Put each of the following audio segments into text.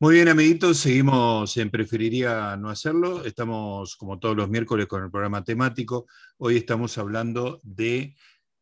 Muy bien, amiguitos, seguimos en Preferiría no hacerlo. Estamos como todos los miércoles con el programa temático. Hoy estamos hablando de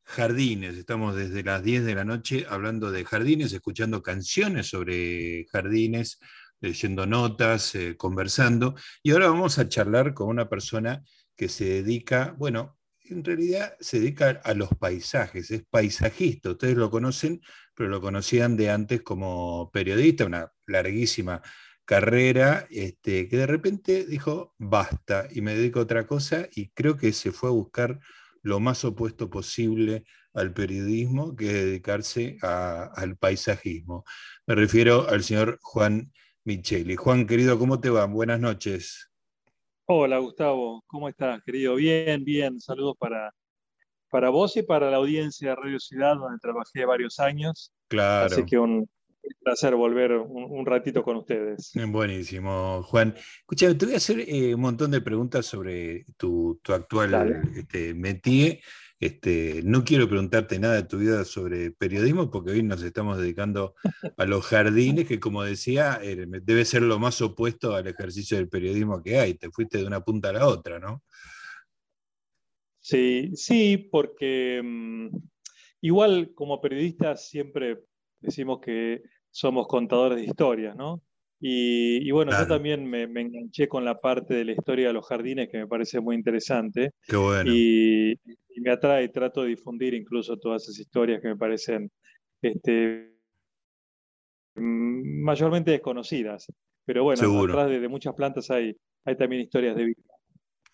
jardines. Estamos desde las 10 de la noche hablando de jardines, escuchando canciones sobre jardines, leyendo notas, eh, conversando. Y ahora vamos a charlar con una persona que se dedica, bueno, en realidad se dedica a los paisajes, es paisajista. Ustedes lo conocen pero lo conocían de antes como periodista, una larguísima carrera, este, que de repente dijo, basta, y me dedico a otra cosa, y creo que se fue a buscar lo más opuesto posible al periodismo, que es dedicarse al paisajismo. Me refiero al señor Juan Micheli. Juan, querido, ¿cómo te va? Buenas noches. Hola, Gustavo, ¿cómo estás, querido? Bien, bien, saludos para, para vos y para la audiencia de Radio Ciudad, donde trabajé varios años. Claro. Así que un placer volver un, ratito con ustedes. Buenísimo, Juan. Escucha, te voy a hacer eh, un montón de preguntas sobre tu, actual este, métier. Este, no quiero preguntarte nada de tu vida sobre periodismo porque hoy nos estamos dedicando a los jardines, que como decía, eh, debe ser lo más opuesto al ejercicio del periodismo que hay. Te fuiste de una punta a la otra, ¿no? Sí, sí, porque mm, igual como periodistas siempre decimos que somos contadores de historias, ¿no? Y, bueno, yo también me, enganché con la parte de la historia de los jardines que me parece muy interesante. Qué bueno. Y, me atrae, trato de difundir incluso todas esas historias que me parecen este, mm, mayormente desconocidas. Pero bueno, detrás de, muchas plantas hay, hay también historias de vida.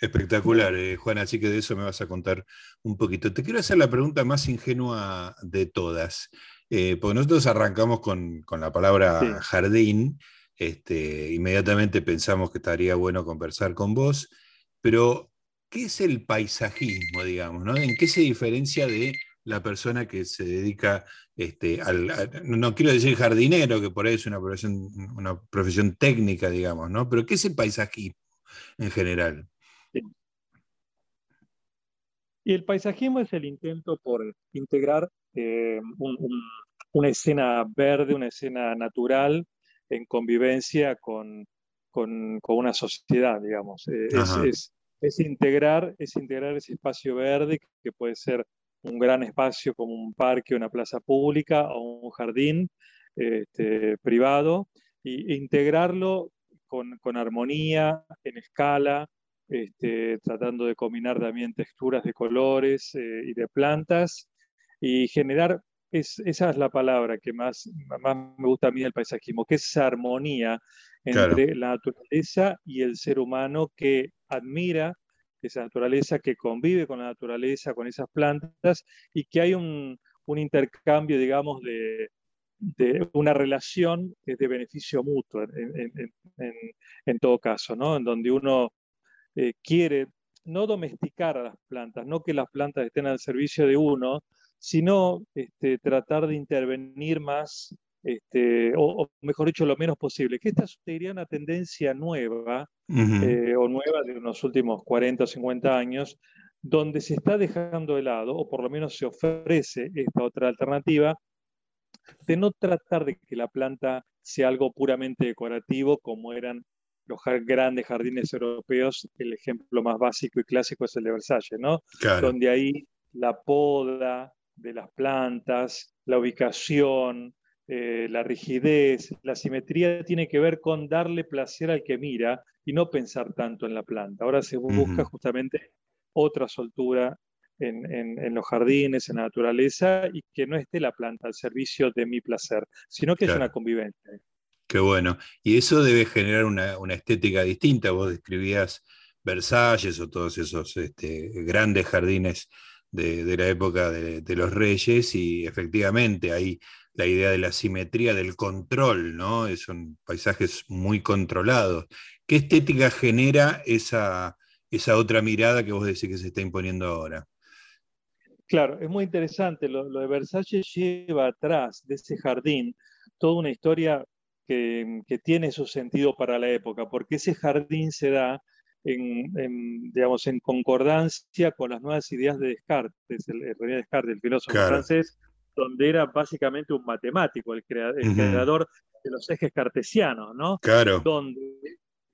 Espectacular, eh, Juan, así que de eso me vas a contar un poquito. Te quiero hacer la pregunta más ingenua de todas, eh, porque nosotros arrancamos con, la palabra jardín, este, inmediatamente pensamos que estaría bueno conversar con vos, pero ¿qué es el paisajismo, digamos? ¿no? ¿En qué se diferencia de la persona que se dedica este, al, no quiero decir jardinero, que por ahí es una profesión, una profesión técnica, digamos, ¿no? Pero ¿qué es el paisajismo en general? Y el paisajismo es el intento por integrar eh, una escena verde, una escena natural en convivencia con, con, una sociedad, digamos. Eh, es, es, integrar, es integrar ese espacio verde que puede ser un gran espacio como un parque, una plaza pública o un jardín este, privado, e integrarlo con, con armonía, en escala, este, tratando de combinar también texturas de colores eh, y de plantas y generar, esa es la palabra que más, más me gusta a mí del paisajismo, que es esa armonía entre la naturaleza y el ser humano que admira esa naturaleza, que convive con la naturaleza, con esas plantas y que hay un, un intercambio, digamos, de, de una relación que es de beneficio mutuo en, en, en, todo caso, ¿no? En donde uno eh, quiere no domesticar a las plantas, no que las plantas estén al servicio de uno, sino este, tratar de intervenir más, este, o, mejor dicho, lo menos posible. Que esta sería una tendencia nueva, eh, o nueva de unos últimos 40 o 50 años, donde se está dejando de lado, o por lo menos se ofrece esta otra alternativa, de no tratar de que la planta sea algo puramente decorativo como eran los grandes jardines europeos, el ejemplo más básico y clásico es el de Versalles, ¿no? Donde ahí la poda de las plantas, la ubicación, eh, la rigidez, la simetría tiene que ver con darle placer al que mira y no pensar tanto en la planta. Ahora se busca justamente otra soltura en, los jardines, en la naturaleza, y que no esté la planta al servicio de mi placer, sino que es una convivencia. Qué bueno. Y eso debe generar una, estética distinta. Vos describías Versalles o todos esos este, grandes jardines de, la época de, los reyes y efectivamente hay la idea de la simetría, del control, ¿no? Son paisajes muy controlados. ¿Qué estética genera esa, esa otra mirada que vos decís que se está imponiendo ahora? Claro, es muy interesante. Lo, lo de Versalles lleva atrás de ese jardín toda una historia que, tiene su sentido para la época, porque ese jardín se da en, digamos, en concordancia con las nuevas ideas de Descartes, el, René Descartes, el filósofo francés, donde era básicamente un matemático, el, creador de los ejes cartesianos, ¿no? Claro. Donde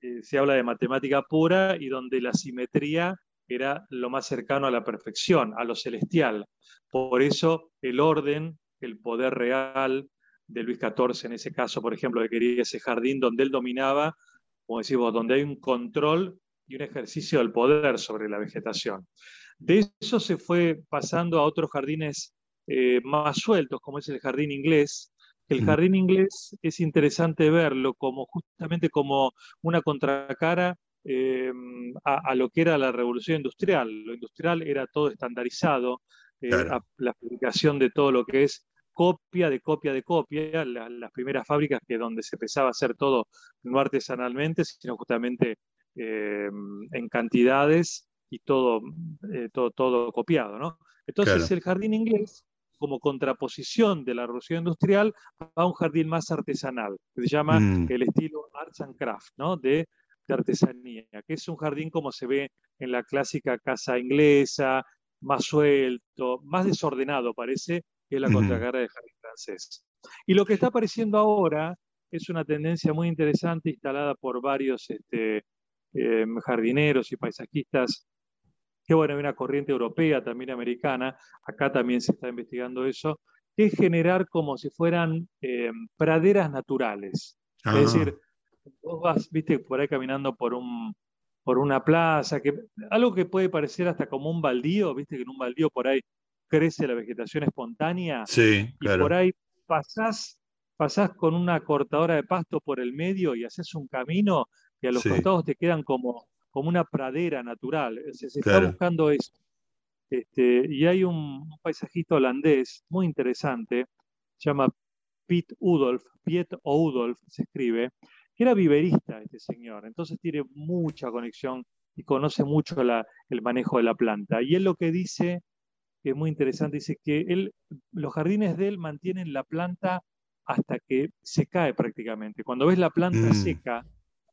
eh, se habla de matemática pura y donde la simetría era lo más cercano a la perfección, a lo celestial. Por eso el orden, el poder real de Luis XIV en ese caso, por ejemplo, que quería ese jardín donde él dominaba, como decimos, donde hay un control y un ejercicio del poder sobre la vegetación. De eso se fue pasando a otros jardines eh, más sueltos, como es el jardín inglés. El jardín inglés es interesante verlo como justamente como una contracara eh, a, lo que era la revolución industrial. Lo industrial era todo estandarizado, eh, la fabricación de todo lo que es copia de copia de copia, las primeras fábricas que donde se empezaba a hacer todo no artesanalmente, sino justamente en cantidades y todo, todo, todo copiado. ¿no? Entonces el jardín inglés como contraposición de la revolución industrial a un jardín más artesanal, que se llama mm. el estilo Arts and Craft, ¿no? de, artesanía, que es un jardín como se ve en la clásica casa inglesa, más suelto, más desordenado parece, que la contracara del jardín francés. Y lo que está apareciendo ahora es una tendencia muy interesante instalada por varios este, em, jardineros y paisajistas que bueno, hay una corriente europea, también americana, acá también se está investigando eso, que es generar como si fueran eh, praderas naturales. Es ah. decir, vos vas, viste, por ahí caminando por, un, por una plaza, que, algo que puede parecer hasta como un baldío, viste que en un baldío por ahí crece la vegetación espontánea. Sí, claro. Y por ahí pasás, pasás con una cortadora de pasto por el medio y haces un camino y a los costados te quedan como como una pradera natural. Se, está buscando eso. Este, y hay un, paisajista holandés muy interesante, se llama Piet Udolf, Piet Udolf se escribe, que era viverista este señor, entonces tiene mucha conexión y conoce mucho el manejo de la planta. Y él lo que dice, que es muy interesante, dice que él, los jardines de él mantienen la planta hasta que se cae prácticamente. Cuando ves la planta mm. seca,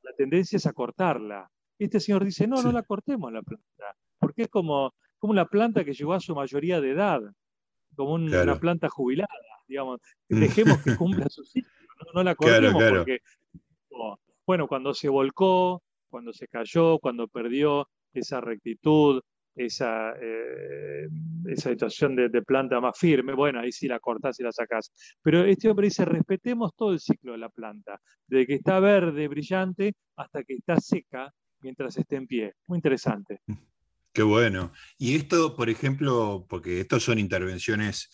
la tendencia es a cortarla. Este señor dice, no, no la cortemos la planta, porque es como, como una planta que llegó a su mayoría de edad, como una planta jubilada, digamos. Mm. Dejemos que cumpla su ciclo, no, la cortemos porque, bueno, cuando se volcó, cuando se cayó, cuando perdió esa rectitud, esa, eh, esa situación de, planta más firme, bueno, ahí sí la cortás y la sacás. Pero este hombre dice, respetemos todo el ciclo de la planta, desde que está verde, brillante, hasta que está seca, mientras esté en pie. Muy interesante. Qué bueno. Y esto, por ejemplo, porque estos son intervenciones,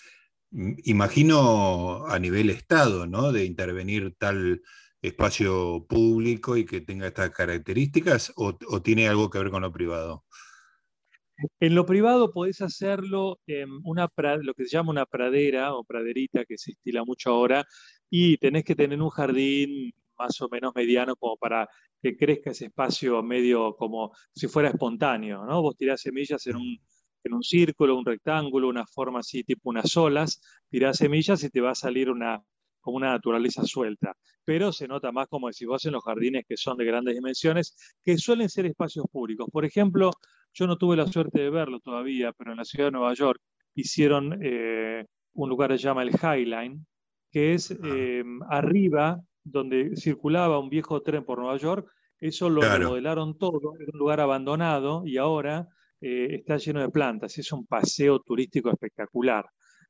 mm, imagino a nivel Estado, ¿no? De intervenir tal espacio público y que tenga estas características, o, tiene algo que ver con lo privado? En lo privado podés hacerlo en una lo que se llama una pradera o praderita, que se estila mucho ahora, y tenés que tener un jardín más o menos mediano como para que crezca ese espacio medio como si fuera espontáneo, ¿no? Vos tirás semillas en un, en un círculo, un rectángulo, una forma así, tipo unas olas, tirás semillas y te va a salir una, como una naturaleza suelta. Pero se nota más como si vos en los jardines que son de grandes dimensiones, que suelen ser espacios públicos. Por ejemplo, yo no tuve la suerte de verlo todavía, pero en la ciudad de Nueva York hicieron eh, un lugar que se llama el Highline, que es eh, arriba donde circulaba un viejo tren por Nueva York, eso lo remodelaron todo, era un lugar abandonado y ahora eh, está lleno de plantas, es un paseo turístico espectacular.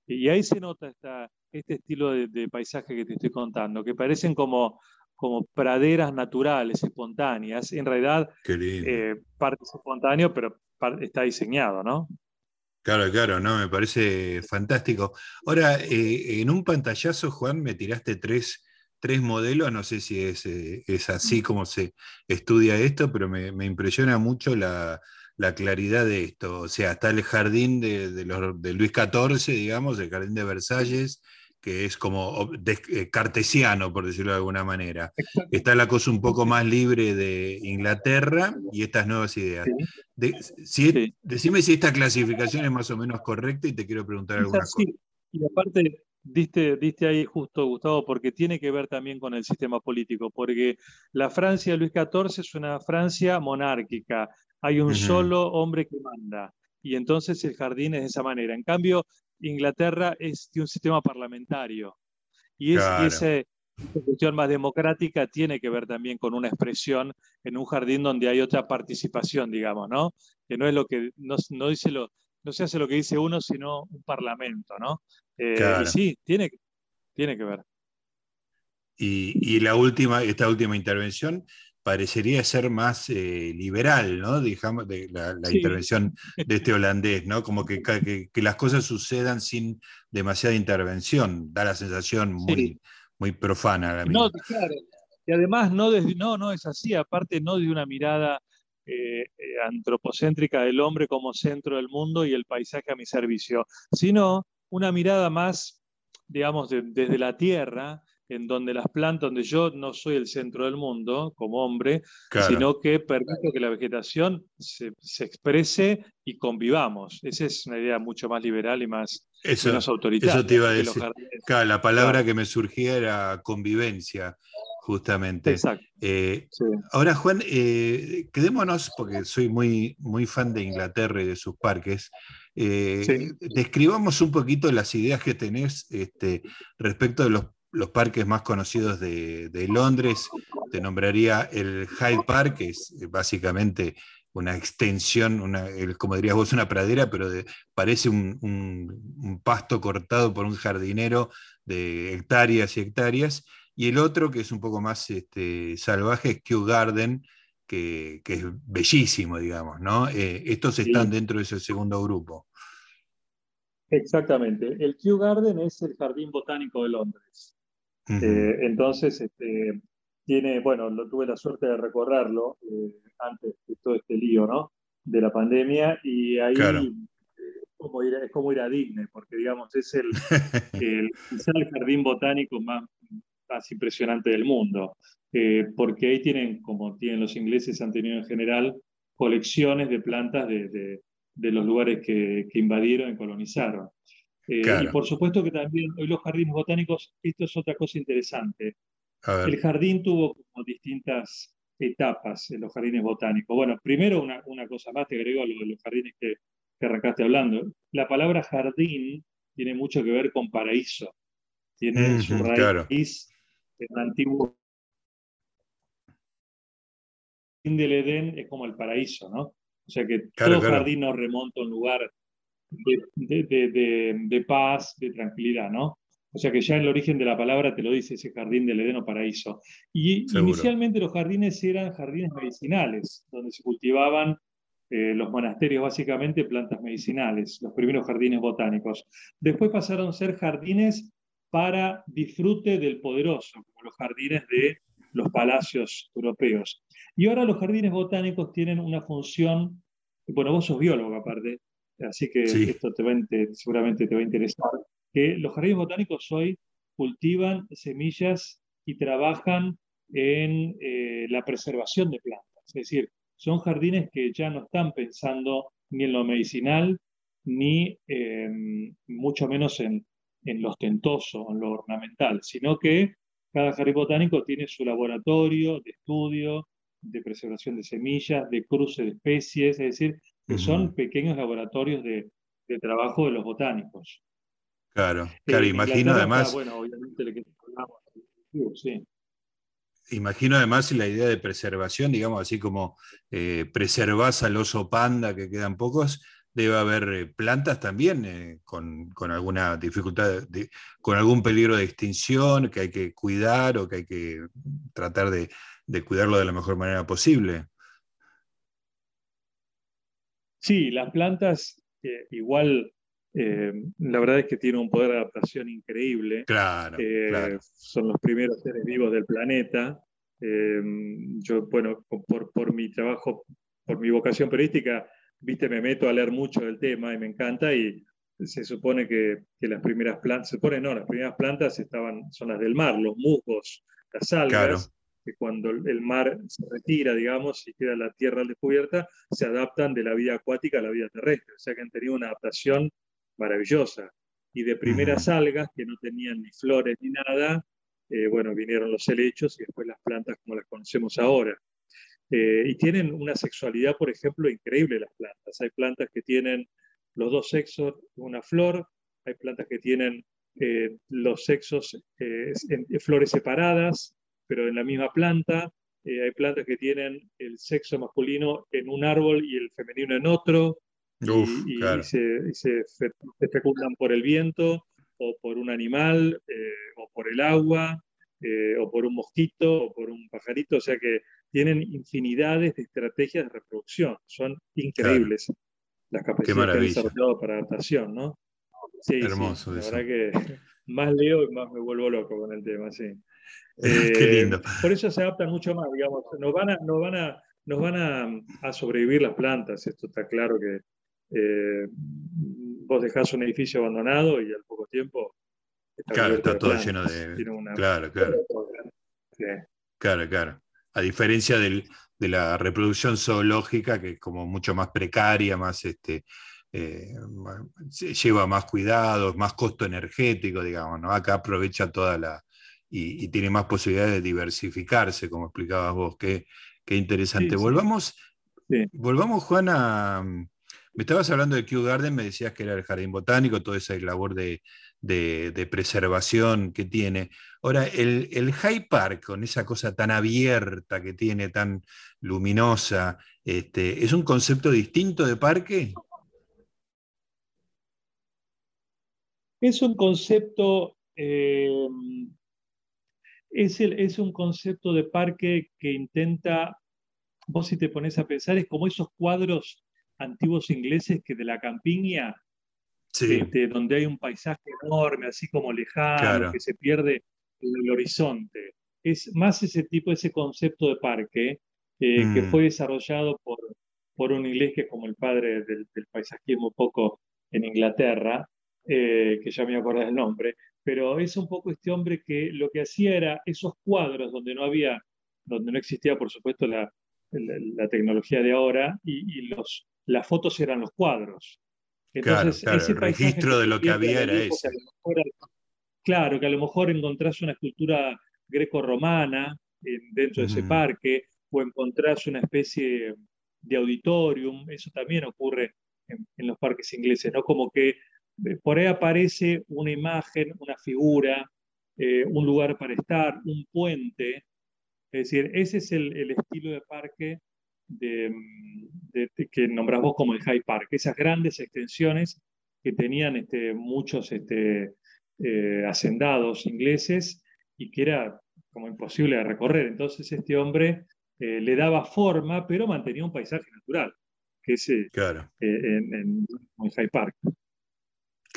Y ahí se nota esta, este estilo de, paisaje que te estoy contando, que parecen como, como praderas naturales, espontáneas. En realidad, eh, parte es espontáneo, pero está diseñado, ¿no? Claro, claro, no, me parece fantástico. Ahora, eh, en un pantallazo, Juan, me tiraste tres tres modelos, no sé si es, eh, es así como se estudia esto, pero me, impresiona mucho la, claridad de esto. O sea, está el jardín de, los, de, Luis XIV, digamos, el jardín de Versalles, que es como eh, cartesiano, por decirlo de alguna manera. Está la cosa un poco más libre de Inglaterra y estas nuevas ideas. Decime si esta clasificación es más o menos correcta y te quiero preguntar alguna cosa. Y aparte, Diste, diste ahí justo, Gustavo, porque tiene que ver también con el sistema político, porque la Francia de Luis XIV es una Francia monárquica, hay un solo hombre que manda, y entonces el jardín es de esa manera. En cambio, Inglaterra es de un sistema parlamentario, y, es, ese, cuestión más democrática tiene que ver también con una expresión en un jardín donde hay otra participación, digamos, ¿no? Que no es lo que, no, dice lo, no se hace lo que dice uno, sino un parlamento, ¿no? Eh, y sí, tiene, tiene que ver. Y, la última, esta última intervención parecería ser más eh, liberal, ¿no? Digamos, de la, intervención de este holandés, ¿no? Como que, que, las cosas sucedan sin demasiada intervención. Da la sensación muy, muy profana. no, claro. Y además no, no, no es así, aparte no de una mirada eh, eh, antropocéntrica del hombre como centro del mundo y el paisaje a mi servicio, sino una mirada más, digamos, desde la tierra, en donde las plantas, donde yo no soy el centro del mundo como hombre, sino que permito que la vegetación se, exprese y convivamos. Esa es una idea mucho más liberal y más eso, menos autoritaria. Eso te iba a decir. Claro, la palabra que me surgía era convivencia, justamente. Exacto. Eh, ahora, Juan, eh, quedémonos, porque soy muy, muy fan de Inglaterra y de sus parques. Eh, describamos un poquito las ideas que tenés este, respecto de los los parques más conocidos de, Londres, te nombraría el Hyde Park, que es eh, básicamente una extensión, una, como dirías vos, una pradera, pero parece un, pasto cortado por un jardinero de hectáreas y hectáreas. Y el otro, que es un poco más este, salvaje, es Kew Garden, que, es bellísimo, digamos, ¿no? Eh, estos están dentro de ese segundo grupo. Exactamente. El Kew Garden es el Jardín Botánico de Londres. Eh, entonces, este, tiene, bueno, lo, tuve la suerte de recorrerlo eh, antes de todo este lío, ¿no? De la pandemia y ahí eh, como ir, es como ir a Disney, porque digamos, es el, el, el jardín botánico más, más impresionante del mundo, porque ahí tienen, como tienen los ingleses, han tenido en general colecciones de plantas de, de, de los lugares que, que invadieron y colonizaron. Eh, y por supuesto que también hoy los jardines botánicos, esto es otra cosa interesante. El jardín tuvo como distintas etapas en los jardines botánicos. Bueno, primero una, una cosa más, te agrego a lo de los jardines que, que, arrancaste hablando. La palabra jardín tiene mucho que ver con paraíso. Tiene su raíz en el antiguo del Edén es como el paraíso, ¿no? O sea que todo jardín nos remonta a un lugar de, paz, de tranquilidad, ¿no? O sea que ya en el origen de la palabra te lo dice ese jardín del Edén o paraíso. Y inicialmente los jardines eran jardines medicinales, donde se cultivaban eh, los monasterios básicamente plantas medicinales, los primeros jardines botánicos. Después pasaron a ser jardines para disfrute del poderoso, como los jardines de los palacios europeos. Y ahora los jardines botánicos tienen una función, bueno, vos sos biólogo aparte, así que esto te seguramente te va a interesar, que los jardines botánicos hoy cultivan semillas y trabajan en eh, la preservación de plantas. Es decir, son jardines que ya no están pensando ni en lo medicinal, ni em, mucho menos en, en lo ostentoso, en lo ornamental, sino que cada jardín botánico tiene su laboratorio de estudio, de preservación de semillas, de cruce de especies, es decir, que son pequeños laboratorios de, trabajo de los botánicos. Claro, eh, claro, imagino además. Imagino además la idea de preservación, digamos, así como eh, preservás al oso panda, que quedan pocos, debe haber eh, plantas también con, alguna dificultad, con algún peligro de extinción que hay que cuidar o que hay que tratar de cuidarlo de la mejor manera posible. Sí, las plantas igual, eh, la verdad es que tienen un poder de adaptación increíble. Claro, eh, Son los primeros seres vivos del planeta. Eh, yo, bueno, por, por, mi trabajo, por mi vocación periodística, viste, me meto a leer mucho del tema y me encanta y se supone que, que las primeras plantas, se supone no, las primeras plantas estaban, son las del mar, los musgos, las algas, que cuando el mar se retira, digamos, y queda la tierra descubierta, se adaptan de la vida acuática a la vida terrestre. O sea que han tenido una adaptación maravillosa. Y de primeras algas, que no tenían ni flores ni nada, eh, bueno, vinieron los helechos y después las plantas como las conocemos ahora. Eh, y tienen una sexualidad, por ejemplo, increíble las plantas. Hay plantas que tienen los dos sexos una flor, hay plantas que tienen los sexos, en flores separadas, pero en la misma planta. hay plantas que tienen el sexo masculino en un árbol y el femenino en otro. y, se, se, fecundan por el viento o por un animal o por el agua eh, o por un mosquito o por un pajarito, o sea que tienen infinidades de estrategias de reproducción, son increíbles las capacidades que han desarrollado para adaptación, ¿no? Sí, Hermoso la verdad que más leo y más me vuelvo loco con el tema, sí. Qué eh, lindo. Por eso se adaptan mucho más, digamos, nos van a, nos van a, nos van a, sobrevivir las plantas, esto está claro que eh, vos dejás un edificio abandonado y al poco tiempo Claro, está todo lleno de. Claro, claro. Claro, claro. A diferencia de la reproducción zoológica, que es como mucho más precaria, más este, eh, lleva más cuidados, más costo energético, digamos, ¿no? Acá aprovecha toda la. Y, tiene más posibilidades de diversificarse, como explicabas vos. Qué, qué interesante. volvamos, volvamos, Juan, a. Me estabas hablando de Kew Garden, me decías que era el jardín botánico, toda esa labor de, de, preservación que tiene. Ahora, el, el High Park, con esa cosa tan abierta que tiene, tan luminosa, este, ¿es un concepto distinto de parque? Es un concepto, eh, es, es, un concepto de parque que intenta, vos si te pones a pensar, es como esos cuadros antiguos ingleses que de la campiña este, donde hay un paisaje enorme, así como lejano, que se pierde en el horizonte. Es más ese tipo, ese concepto de parque eh, que mm. fue desarrollado por, por un inglés que es como el padre del, paisajismo un poco en Inglaterra, eh, que ya me acuerdo del nombre, pero es un poco este hombre que lo que hacía era esos cuadros donde no había, donde no existía por supuesto la, la, tecnología de ahora y, y los, las fotos eran los cuadros claro, el registro de lo que había era ese. claro, que a lo mejor encontrás una escultura greco-romana dentro de ese parque, o encontrás una especie de auditorium, eso también ocurre en, los parques ingleses, ¿no? Como que eh, por ahí aparece una imagen, una figura, eh, un lugar para estar, un puente. Es decir, ese es el estilo de parque de, que nombras vos como el High Park, esas grandes extensiones que tenían este, muchos este, eh, hacendados ingleses y que era como imposible de recorrer. Entonces este hombre eh, le daba forma, pero mantenía un paisaje natural, que es eh, en, en, High Park.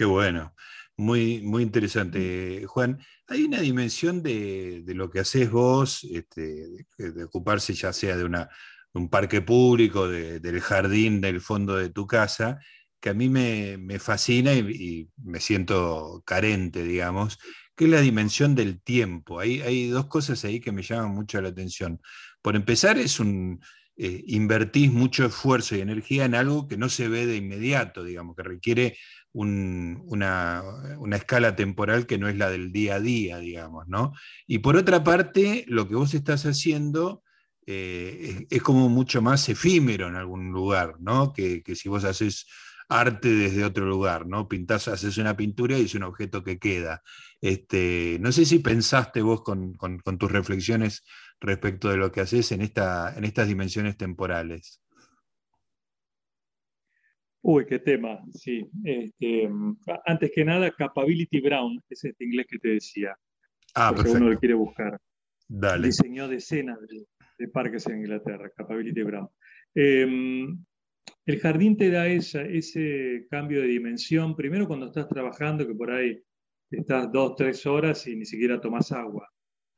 Qué bueno. Muy, muy interesante, Juan. Hay una dimensión de, lo que haces vos, este, de, ocuparse ya sea de una un parque público, del jardín del fondo de tu casa, que a mí me, fascina y, me siento carente, digamos, que es la dimensión del tiempo. Hay, hay dos cosas ahí que me llaman mucho la atención. Por empezar, es un, eh, invertís mucho esfuerzo y energía en algo que no se ve de inmediato, digamos, que requiere una, escala temporal que no es la del día a día, digamos, ¿no? Y por otra parte, lo que vos estás haciendo eh, es, como mucho más efímero en algún lugar, ¿no? Que, si vos haces arte desde otro lugar, ¿no? Pintás, haces una pintura y es un objeto que queda. Este, no sé si pensaste vos con, tus reflexiones respecto de lo que haces en, esta, en estas dimensiones temporales. Uy, qué tema, sí. Este, antes que nada, Capability Brown, es este inglés que te decía. Ah, porque uno lo quiere buscar. Dale. Diseñó decenas de, de parques en Inglaterra, Capability Brown. Em, el jardín te da ese cambio de dimensión, primero cuando estás trabajando, que por ahí estás dos, tres horas y ni siquiera tomas agua.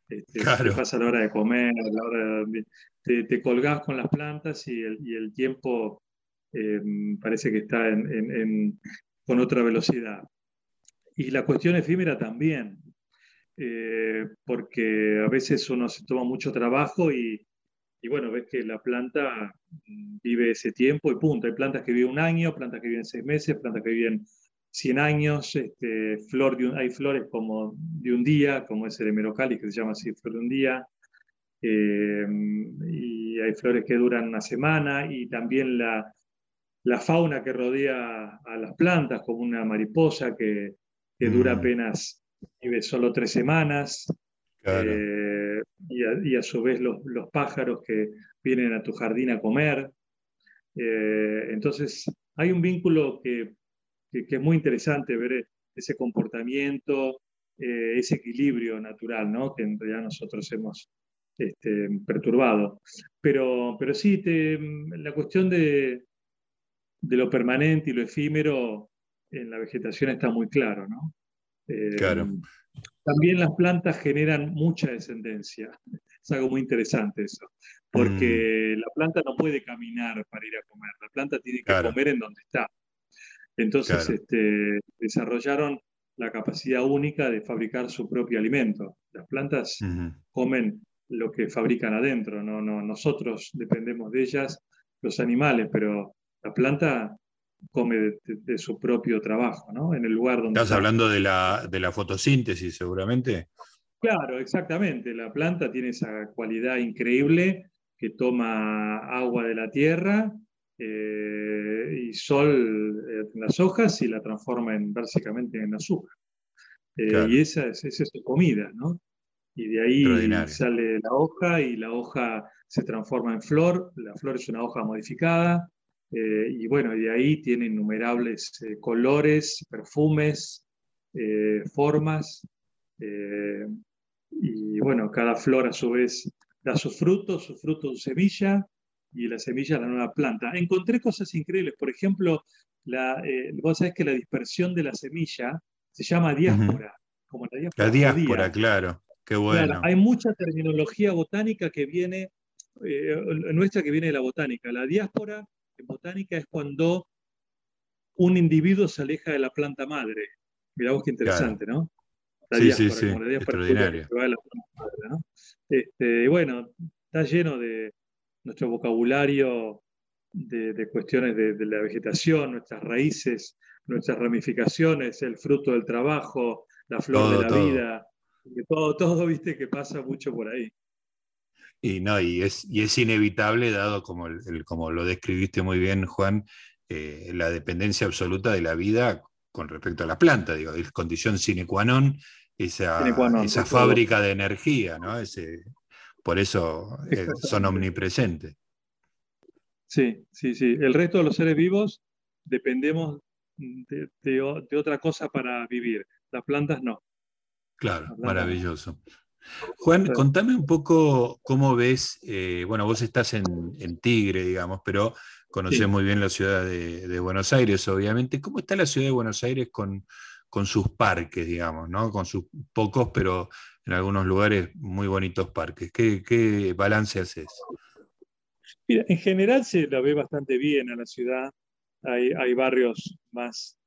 Este, te pasa la hora de comer, la hora te, te, colgás con las plantas y el, tiempo em, parece que está con otra velocidad. Y la cuestión efímera también, eh, porque a veces uno se toma mucho trabajo y, y bueno, ves que la planta mm, vive ese tiempo y punto. Hay plantas que viven un año, plantas que viven seis meses, plantas que viven 100 años, este, flor de hay flores como de un día, como es el hemerocallis, que se llama así, flor de un día, eh, y hay flores que duran una semana, y también la, la, fauna que rodea a las plantas, como una mariposa que, que dura mm. apenas, vive solo tres semanas, eh, y, a, su vez los, pájaros que vienen a tu jardín a comer. Eh, entonces, hay un vínculo que, es muy interesante ver ese comportamiento, eh, ese equilibrio natural, ¿no? que en realidad nosotros hemos este, perturbado. Pero, pero sí, la cuestión de, de lo permanente y lo efímero en la vegetación está muy claro, ¿no? claro. También las plantas generan mucha descendencia. Es algo muy interesante eso, porque mm. la planta no puede caminar para ir a comer, la planta tiene que comer en donde está. Entonces este, desarrollaron la capacidad única de fabricar su propio alimento. Las plantas comen lo que fabrican adentro, no, no, nosotros dependemos de ellas, los animales, pero la planta come de, su propio trabajo, ¿no? En el lugar donde... Estás hablando de la, de la fotosíntesis, seguramente. Claro, exactamente. La planta tiene esa cualidad increíble que toma agua de la tierra eh, y sol en las hojas y la transforma en, básicamente en azúcar. Eh, y esa es, esa es su comida, ¿no? Y de ahí sale la hoja y la hoja se transforma en flor. La flor es una hoja modificada eh, y bueno, de ahí tiene innumerables eh, colores, perfumes, eh, formas. y bueno, cada flor a su vez da su fruto, su fruto su semilla y la semilla la nueva planta. Encontré cosas increíbles. Por ejemplo, la, vos sabés que la dispersión de la semilla se llama diáspora. como la diáspora, la diáspora claro. Qué bueno. hay mucha terminología botánica que viene, nuestra que viene de la botánica. La diáspora en botánica es cuando un individuo se aleja de la planta madre. Mirá vos qué interesante, ¿no? La sí, sí, sí. Extraordinario. Este, bueno, está lleno de nuestro vocabulario de, cuestiones de, la vegetación, nuestras raíces, nuestras ramificaciones, el fruto del trabajo, la flor de la vida, todo, todo, viste, que pasa mucho por ahí. Y no, y es, y es inevitable, dado como, el, como lo describiste muy bien, Juan, eh, la dependencia absoluta de la vida con respecto a la planta, digo, es condición sine qua non, esa, esa fábrica de energía, ¿no? Ese, por eso eh, son omnipresentes. Sí, sí, sí. El resto de los seres vivos dependemos de, de otra cosa para vivir. Las plantas no. Claro, maravilloso. Juan, contame un poco cómo ves, eh, bueno, vos estás en, Tigre, digamos, pero conoces muy bien la ciudad de, Buenos Aires, obviamente. ¿Cómo está la ciudad de Buenos Aires con, sus parques, digamos, ¿no? con sus pocos, pero en algunos lugares muy bonitos parques? ¿Qué, balance haces? Mira, en general se la ve bastante bien a la ciudad. Hay, barrios más,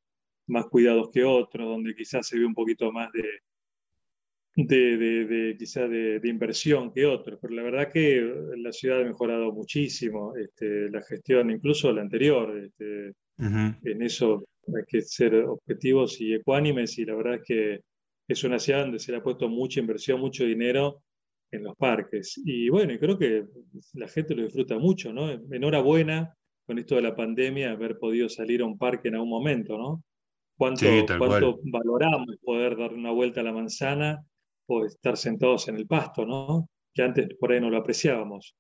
más cuidados que otros, donde quizás se ve un poquito más de, de, de, quizá de, inversión que otros, pero la verdad que la ciudad ha mejorado muchísimo, este, la gestión, incluso la anterior, este, en eso hay que ser objetivos y ecuánimes y la verdad es que es una ciudad donde se le ha puesto mucha inversión, mucho dinero en los parques. Y bueno, creo que la gente lo disfruta mucho, ¿no? Enhorabuena con esto de la pandemia, haber podido salir a un parque en algún momento, ¿no? ¿Cuánto, cuánto valoramos poder dar una vuelta a la manzana o estar sentados en el pasto, ¿no? que antes por ahí no lo apreciábamos.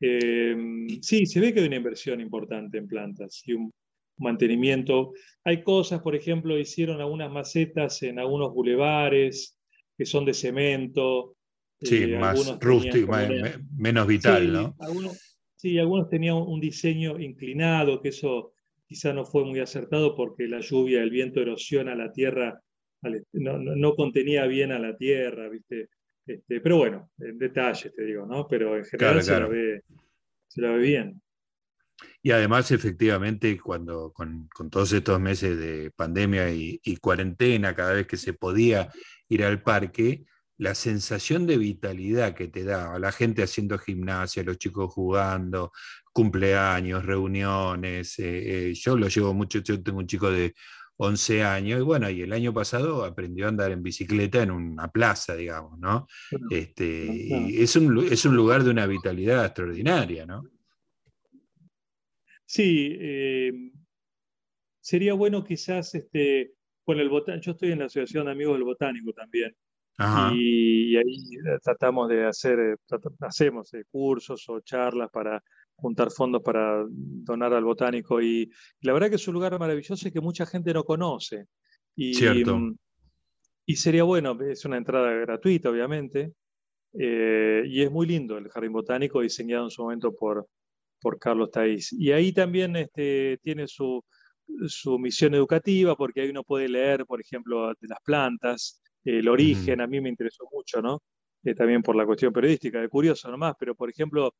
Em, sí, se ve que hay una inversión importante en plantas y un mantenimiento. Hay cosas, por ejemplo, hicieron algunas macetas en algunos bulevares que son de cemento. Sí, eh, más rústico, menos vital, ¿no? sí, algunos tenían un diseño inclinado, que eso quizá no fue muy acertado porque la lluvia, el viento erosiona la tierra no, contenía bien a la tierra, ¿viste? Este, pero bueno, en detalles te digo, ¿no? Pero en general se, La ve, bien. Y además, efectivamente, cuando con, todos estos meses de pandemia y, cuarentena, cada vez que se podía ir al parque, la sensación de vitalidad que te da la gente haciendo gimnasia, los chicos jugando, cumpleaños, reuniones. Eh, eh, yo lo llevo mucho, yo tengo un chico de 11 años, y bueno, y el año pasado aprendió a andar en bicicleta en una plaza, digamos, ¿no? Este, es, un, es un lugar de una vitalidad extraordinaria, ¿no? Sí, eh, sería bueno quizás este, Con el yo estoy en la Asociación de Amigos del Botánico también. Y, ahí eh, tratamos de hacer, eh, hacemos cursos o charlas para juntar fondos para donar al botánico. Y, la verdad que es un lugar maravilloso y que mucha gente no conoce. Y, Cierto. Mm, y sería bueno, es una entrada gratuita, obviamente, eh, y es muy lindo el jardín botánico diseñado en su momento por, por Carlos Taís. Y ahí también este, tiene su, su misión educativa, porque ahí uno puede leer, por ejemplo, de las plantas, el origen, a mí me interesó mucho, ¿no? Eh, también por la cuestión periodística, de curioso nomás, pero por ejemplo,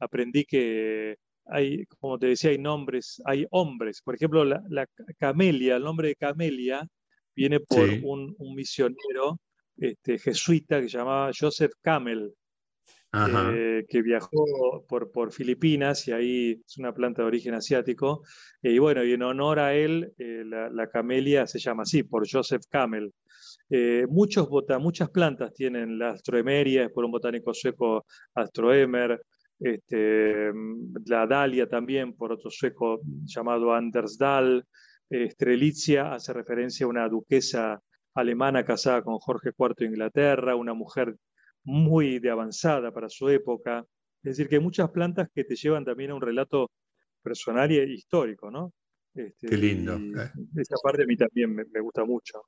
aprendí que hay, como te decía, hay nombres, hay hombres. Por ejemplo, la, camelia, el nombre de camelia viene por un, misionero este, jesuita que se llamaba Joseph Camel, eh, que viajó por, por, Filipinas y ahí es una planta de origen asiático. y bueno, y en honor a él, eh, la, camelia se llama así, por Joseph Camel. Eh, muchos muchas plantas tienen la astroemeria, por un botánico sueco Astroemer, este, la dalia también, por otro sueco llamado Anders Dahl, Strelitzia hace referencia a una duquesa alemana casada con Jorge IV de Inglaterra, una mujer muy de avanzada para su época. Es decir, que hay muchas plantas que te llevan también a un relato personal y histórico, ¿no? Este, Qué lindo. Eh. Esa parte a mí también me gusta mucho.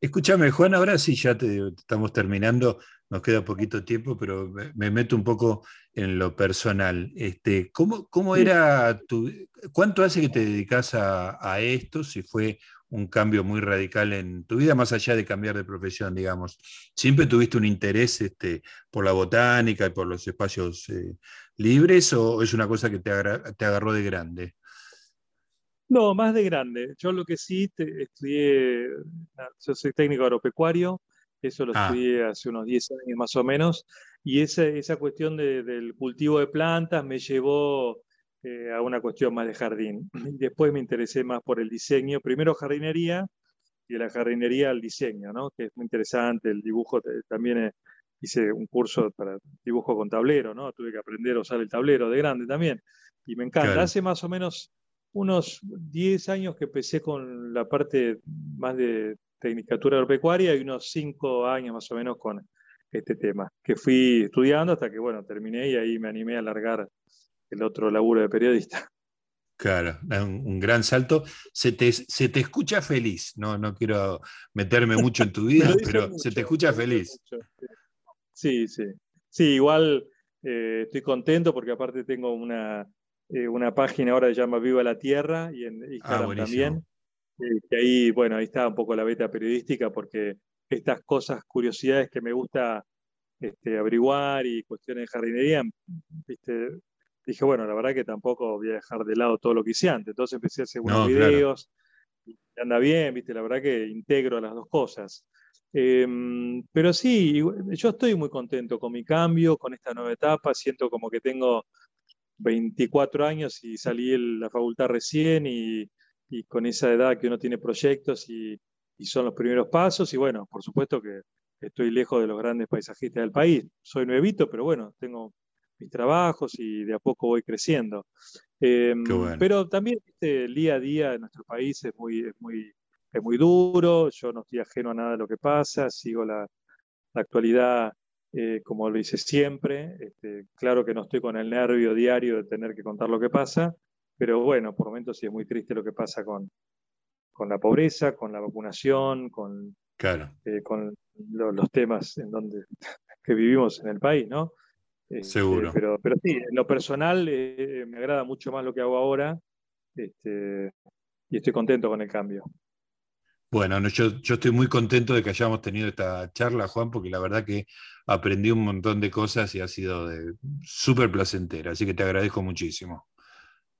Escúchame, Juan, ahora sí ya te, estamos terminando, nos queda poquito tiempo, pero me, meto un poco en lo personal. Este, ¿cómo, cómo era tu, ¿Cuánto hace que te dedicas a, esto? Si fue un cambio muy radical en tu vida, más allá de cambiar de profesión, digamos. ¿Siempre tuviste un interés este, por la botánica y por los espacios eh, libres o es una cosa que te, te agarró de grande? No, más de grande. Yo lo que sí estudié, ah, yo soy técnico agropecuario, eso lo ah. estudié hace unos 10 años más o menos, y esa, esa cuestión del cultivo de plantas me llevó eh, a una cuestión más de jardín. Después me interesé más por el diseño, primero jardinería y de la jardinería al diseño, ¿no? que es muy interesante, el dibujo, también eh, hice un curso para dibujo con tablero, ¿no? tuve que aprender a usar el tablero de grande también, y me encanta. Hace más o menos unos 10 años que empecé con la parte más de tecnicatura agropecuaria y unos 5 años más o menos con este tema, que fui estudiando hasta que, bueno, terminé y ahí me animé a alargar el otro laburo de periodista. Claro, un, gran salto. Se te, se te, escucha feliz, no, no quiero meterme mucho en tu vida, pero se te escucha feliz. sí, sí. Sí, igual eh, estoy contento porque aparte tengo una, eh, una página ahora que se llama Viva la Tierra y en Instagram ah, también. Eh, que ahí, bueno, ahí está un poco la beta periodística porque estas cosas, curiosidades que me gusta este, averiguar y cuestiones de jardinería, dije, bueno, la verdad que tampoco voy a dejar de lado todo lo que hice antes. Entonces empecé a hacer unos videos y anda bien, ¿viste? La verdad que integro las dos cosas. Em, pero sí, yo estoy muy contento con mi cambio, con esta nueva etapa. Siento como que tengo 24 años y salí de la facultad recién y, con esa edad que uno tiene proyectos y, son los primeros pasos. Y bueno, por supuesto que estoy lejos de los grandes paisajistas del país. Soy nuevito, pero bueno, tengo mis trabajos y de a poco voy creciendo. Em, pero también el día a día en nuestro país es muy, muy, es muy duro, yo no estoy ajeno a nada de lo que pasa, sigo la, la actualidad eh, como lo hice siempre. Este, claro que no estoy con el nervio diario de tener que contar lo que pasa, pero bueno, por momentos sí es muy triste lo que pasa con, con la pobreza, con la vacunación, con, eh, con los temas en donde que vivimos en el país, ¿no? Este, Seguro. Pero, pero sí, en lo personal eh, me agrada mucho más lo que hago ahora este, y estoy contento con el cambio. Bueno, yo, estoy muy contento de que hayamos tenido esta charla, Juan, porque la verdad que aprendí un montón de cosas y ha sido súper placentera, así que te agradezco muchísimo.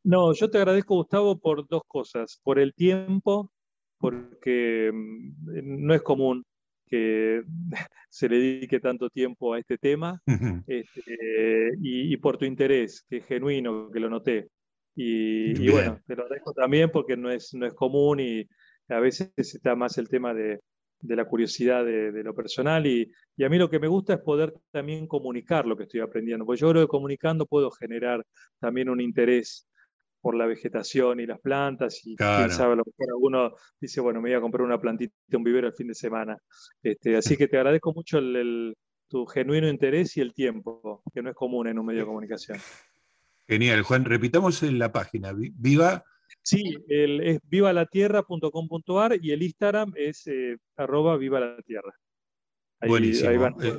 No, yo te agradezco, Gustavo, por dos cosas. Por el tiempo, porque mm, no es común que se le dedique tanto tiempo a este tema, este, y, por tu interés, que es genuino, que lo noté. Y, bueno, te lo agradezco también porque no es, no es común y a veces está más el tema de, la curiosidad de, lo personal. Y, a mí lo que me gusta es poder también comunicar lo que estoy aprendiendo, porque yo creo que comunicando puedo generar también un interés por la vegetación y las plantas, y quién sabe, a lo mejor alguno dice, bueno, me voy a comprar una plantita, un vivero el fin de semana. Este, así que te agradezco mucho tu genuino interés y el tiempo, que no es común en un medio de comunicación. Genial, Juan, repitamos en la página, viva. Sí, el, es vivalatierra.com.ar y el Instagram es eh, arroba viva la tierra. Buenísimo. Eh,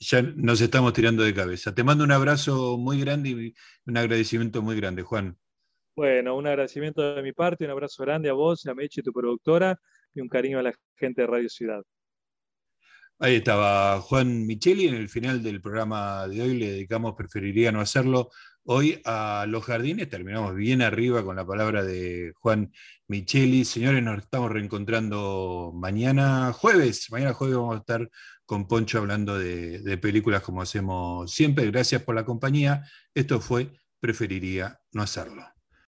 ya nos estamos tirando de cabeza. Te mando un abrazo muy grande y un agradecimiento muy grande, Juan. Bueno, un agradecimiento de mi parte, un abrazo grande a vos, a Meche, tu productora, y un cariño a la gente de Radio Ciudad. Ahí estaba Juan Micheli. En el final del programa de hoy le dedicamos, preferiría no hacerlo, hoy a los jardines. Terminamos bien arriba con la palabra de Juan Micheli. Señores, nos estamos reencontrando mañana jueves. Mañana jueves vamos a estar con Poncho hablando de, películas como hacemos siempre. Gracias por la compañía. Esto fue Preferiría no hacerlo.